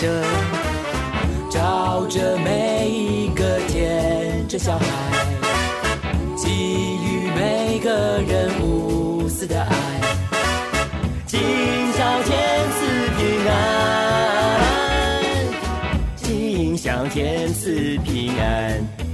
着，照着每一个天真小孩，给予每个人无私的爱，今宵天赐平安，今宵天赐平安。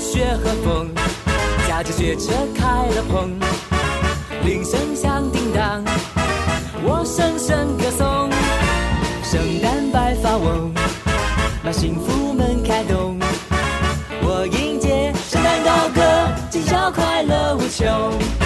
雪和风驾着雪车开了篷，铃声响叮当。我声声歌颂圣诞白发翁，把幸福门开动。我迎接圣诞高歌，今宵快乐无穷。